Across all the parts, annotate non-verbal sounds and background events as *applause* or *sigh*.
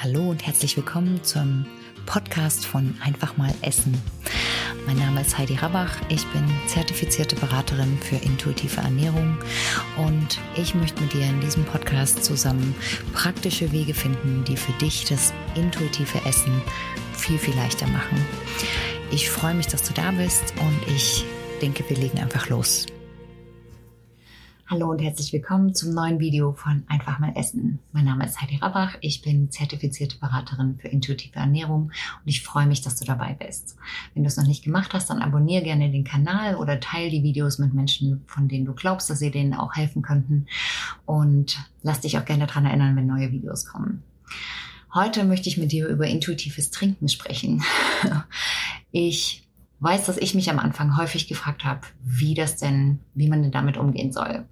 Hallo und herzlich willkommen zum Podcast von Einfach mal Essen. Mein Name ist Heidi Rabach, ich bin zertifizierte Beraterin für intuitive Ernährung und ich möchte mit dir in diesem Podcast zusammen praktische Wege finden, die für dich das intuitive Essen viel, viel leichter machen. Ich freue mich, dass du da bist und ich denke, wir legen einfach los. Hallo und herzlich willkommen zum neuen Video von Einfach mal Essen. Mein Name ist Heidi Rabach, ich bin zertifizierte Beraterin für intuitive Ernährung und ich freue mich, dass du dabei bist. Wenn du es noch nicht gemacht hast, dann abonniere gerne den Kanal oder teile die Videos mit Menschen, von denen du glaubst, dass sie denen auch helfen könnten und lass dich auch gerne daran erinnern, wenn neue Videos kommen. Heute möchte ich mit dir über intuitives Trinken sprechen. *laughs* Ich weiß, dass ich mich am Anfang häufig gefragt habe, wie das denn, wie man denn damit umgehen soll.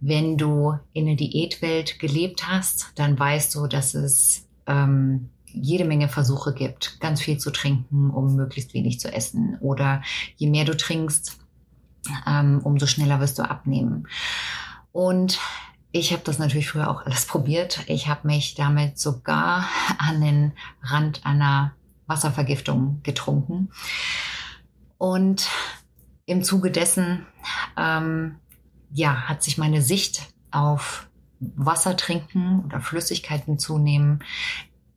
Wenn du in der Diätwelt gelebt hast, dann weißt du, dass es ähm, jede Menge Versuche gibt, ganz viel zu trinken, um möglichst wenig zu essen. Oder je mehr du trinkst, ähm, umso schneller wirst du abnehmen. Und ich habe das natürlich früher auch alles *laughs* probiert. Ich habe mich damit sogar an den Rand einer Wasservergiftung getrunken. Und im Zuge dessen, ähm, ja, hat sich meine Sicht auf Wasser trinken oder Flüssigkeiten zunehmen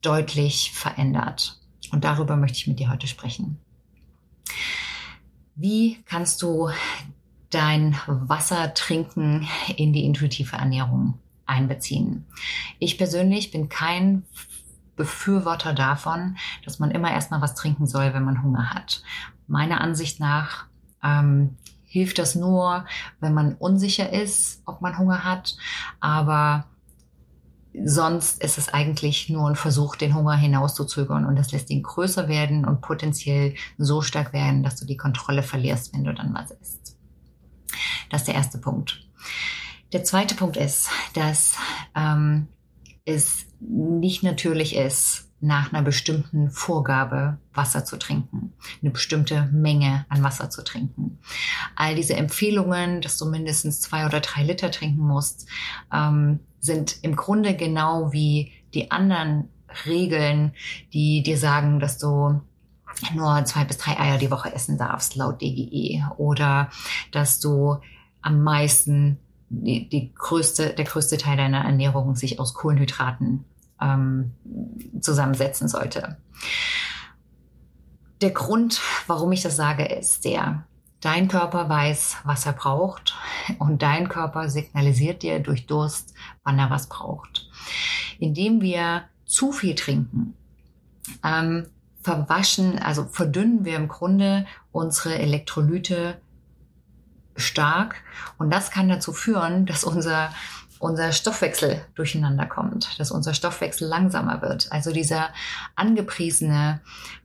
deutlich verändert. Und darüber möchte ich mit dir heute sprechen. Wie kannst du dein Wasser trinken in die intuitive Ernährung einbeziehen? Ich persönlich bin kein Befürworter davon, dass man immer erstmal was trinken soll, wenn man Hunger hat. Meiner Ansicht nach ähm, hilft das nur, wenn man unsicher ist, ob man Hunger hat. Aber sonst ist es eigentlich nur ein Versuch, den Hunger hinauszuzögern und das lässt ihn größer werden und potenziell so stark werden, dass du die Kontrolle verlierst, wenn du dann was isst. Das ist der erste Punkt. Der zweite Punkt ist, dass ähm, es nicht natürlich ist, nach einer bestimmten Vorgabe Wasser zu trinken, eine bestimmte Menge an Wasser zu trinken. All diese Empfehlungen, dass du mindestens zwei oder drei Liter trinken musst, ähm, sind im Grunde genau wie die anderen Regeln, die dir sagen, dass du nur zwei bis drei Eier die Woche essen darfst, laut DGE, oder dass du am meisten die, die größte, der größte Teil deiner Ernährung sich aus Kohlenhydraten ähm, zusammensetzen sollte. Der Grund, warum ich das sage, ist der, dein Körper weiß, was er braucht und dein Körper signalisiert dir durch Durst, wann er was braucht. Indem wir zu viel trinken, ähm, verwaschen, also verdünnen wir im Grunde unsere Elektrolyte stark und das kann dazu führen, dass unser unser Stoffwechsel durcheinander kommt, dass unser Stoffwechsel langsamer wird. Also dieser angepriesene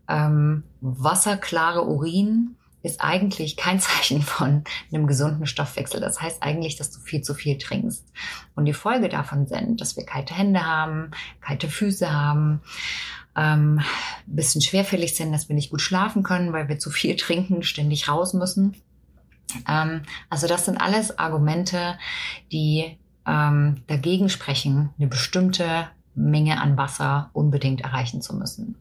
ähm, wasserklare Urin ist eigentlich kein *laughs* Zeichen von einem gesunden Stoffwechsel. Das heißt eigentlich, dass du viel zu viel trinkst. Und die Folge davon sind, dass wir kalte Hände haben, kalte Füße haben, ähm, bisschen schwerfällig sind, dass wir nicht gut schlafen können, weil wir zu viel *laughs* trinken, ständig raus müssen. Ähm, also das sind alles Argumente, die ähm, dagegen sprechen, eine bestimmte Menge an Wasser unbedingt erreichen zu müssen.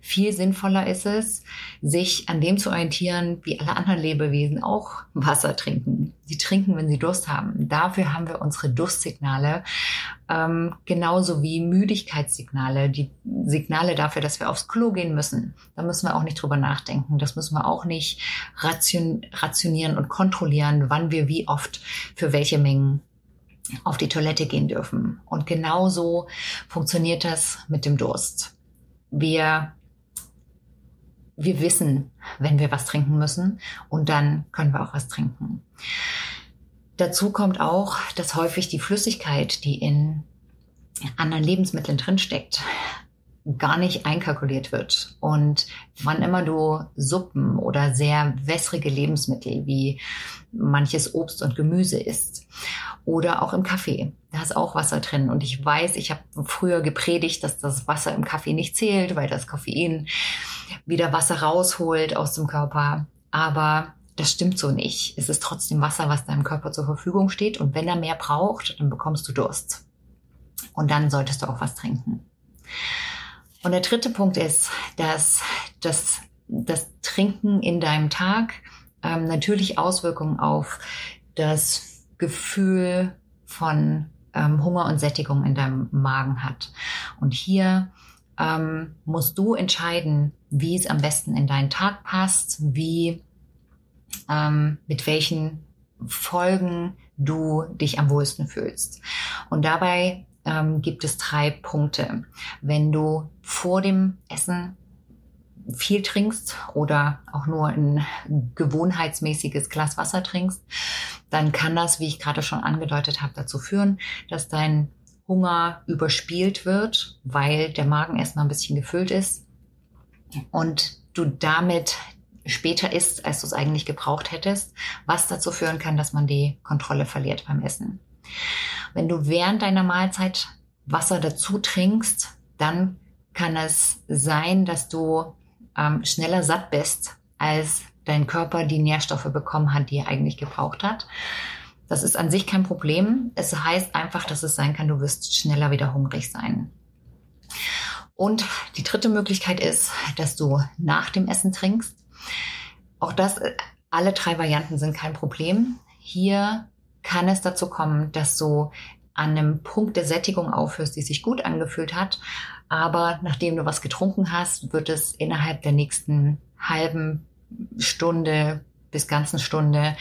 Viel sinnvoller ist es, sich an dem zu orientieren, wie alle anderen Lebewesen auch Wasser trinken. Sie trinken, wenn sie Durst haben. Dafür haben wir unsere Durstsignale, ähm, genauso wie Müdigkeitssignale, die Signale dafür, dass wir aufs Klo gehen müssen. Da müssen wir auch nicht drüber nachdenken. Das müssen wir auch nicht ration, rationieren und kontrollieren, wann wir wie oft für welche Mengen auf die Toilette gehen dürfen. Und genauso funktioniert das mit dem Durst. Wir, wir wissen, wenn wir was trinken müssen und dann können wir auch was trinken. Dazu kommt auch, dass häufig die Flüssigkeit, die in anderen Lebensmitteln drinsteckt, gar nicht einkalkuliert wird. Und wann immer du Suppen oder sehr wässrige Lebensmittel wie manches Obst und Gemüse isst oder auch im Kaffee, da ist auch Wasser drin. Und ich weiß, ich habe früher gepredigt, dass das Wasser im Kaffee nicht zählt, weil das Koffein wieder Wasser rausholt aus dem Körper. Aber das stimmt so nicht. Es ist trotzdem Wasser, was deinem Körper zur Verfügung steht. Und wenn er mehr braucht, dann bekommst du Durst. Und dann solltest du auch was trinken. Und der dritte Punkt ist, dass das, das Trinken in deinem Tag ähm, natürlich Auswirkungen auf das Gefühl von ähm, Hunger und Sättigung in deinem Magen hat. Und hier ähm, musst du entscheiden, wie es am besten in deinen Tag passt, wie ähm, mit welchen Folgen du dich am wohlsten fühlst. Und dabei ähm, gibt es drei Punkte. Wenn du vor dem Essen viel trinkst oder auch nur ein gewohnheitsmäßiges Glas Wasser trinkst, dann kann das, wie ich gerade schon angedeutet habe, dazu führen, dass dein Hunger überspielt wird, weil der Magen erstmal ein bisschen gefüllt ist und du damit später isst, als du es eigentlich gebraucht hättest, was dazu führen kann, dass man die Kontrolle verliert beim Essen. Wenn du während deiner Mahlzeit Wasser dazu trinkst, dann kann es sein, dass du ähm, schneller satt bist, als dein Körper die Nährstoffe bekommen hat, die er eigentlich gebraucht hat. Das ist an sich kein Problem. Es heißt einfach, dass es sein kann, du wirst schneller wieder hungrig sein. Und die dritte Möglichkeit ist, dass du nach dem Essen trinkst. Auch das, alle drei Varianten sind kein Problem. Hier kann es dazu kommen, dass du an einem Punkt der Sättigung aufhörst, die sich gut angefühlt hat. Aber nachdem du was getrunken hast, wird es innerhalb der nächsten halben Stunde bis ganzen Stunde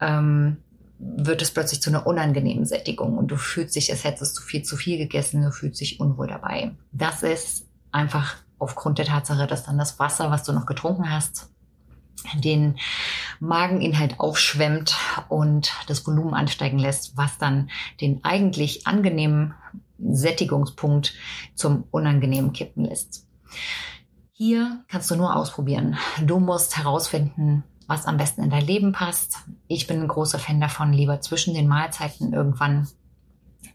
ähm, wird es plötzlich zu einer unangenehmen Sättigung und du fühlst dich, als hättest du viel zu viel gegessen, du fühlst dich unwohl dabei. Das ist einfach aufgrund der Tatsache, dass dann das Wasser, was du noch getrunken hast, den Mageninhalt aufschwemmt und das Volumen ansteigen lässt, was dann den eigentlich angenehmen Sättigungspunkt zum unangenehmen kippen lässt. Hier kannst du nur ausprobieren. Du musst herausfinden, was am besten in dein Leben passt. Ich bin ein großer Fan davon, lieber zwischen den Mahlzeiten irgendwann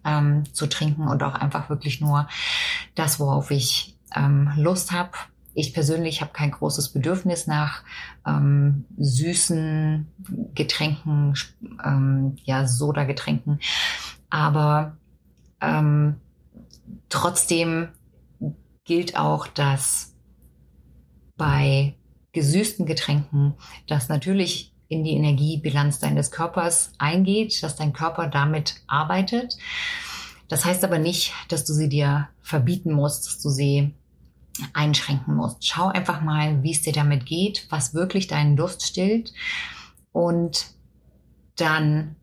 ähm, zu trinken und auch einfach wirklich nur das, worauf ich ähm, Lust habe ich persönlich habe kein großes Bedürfnis nach ähm, süßen Getränken, ähm, ja, Soda-Getränken. Aber ähm, trotzdem gilt auch, dass bei gesüßten Getränken das natürlich in die Energiebilanz deines Körpers eingeht, dass dein Körper damit arbeitet. Das heißt aber nicht, dass du sie dir verbieten musst, dass du sie einschränken musst. Schau einfach mal, wie es dir damit geht, was wirklich deinen Durst stillt und dann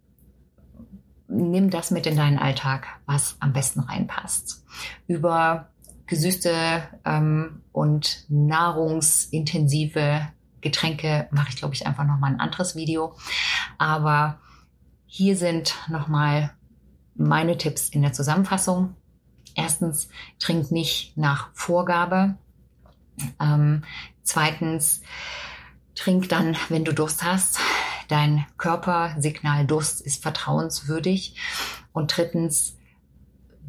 nimm das mit in deinen Alltag, was am besten reinpasst. Über gesüßte ähm, und nahrungsintensive Getränke mache ich, glaube ich, einfach nochmal ein anderes Video. Aber hier sind nochmal meine Tipps in der Zusammenfassung. Erstens, trink nicht nach Vorgabe. Ähm, zweitens, trink dann, wenn du Durst hast. Dein Körpersignal Durst ist vertrauenswürdig. Und drittens,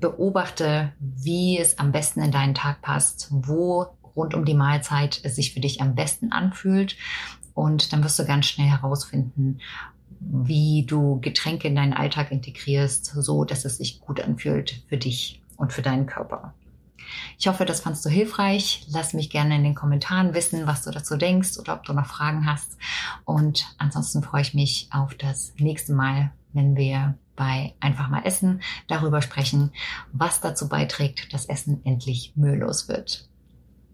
beobachte, wie es am besten in deinen Tag passt, wo rund um die Mahlzeit es sich für dich am besten anfühlt. Und dann wirst du ganz schnell herausfinden, wie du Getränke in deinen Alltag integrierst, so dass es sich gut anfühlt für dich und für deinen Körper. Ich hoffe, das fandst du hilfreich. Lass mich gerne in den Kommentaren wissen, was du dazu denkst oder ob du noch Fragen hast. Und ansonsten freue ich mich auf das nächste Mal, wenn wir bei Einfach mal Essen darüber sprechen, was dazu beiträgt, dass Essen endlich mühelos wird.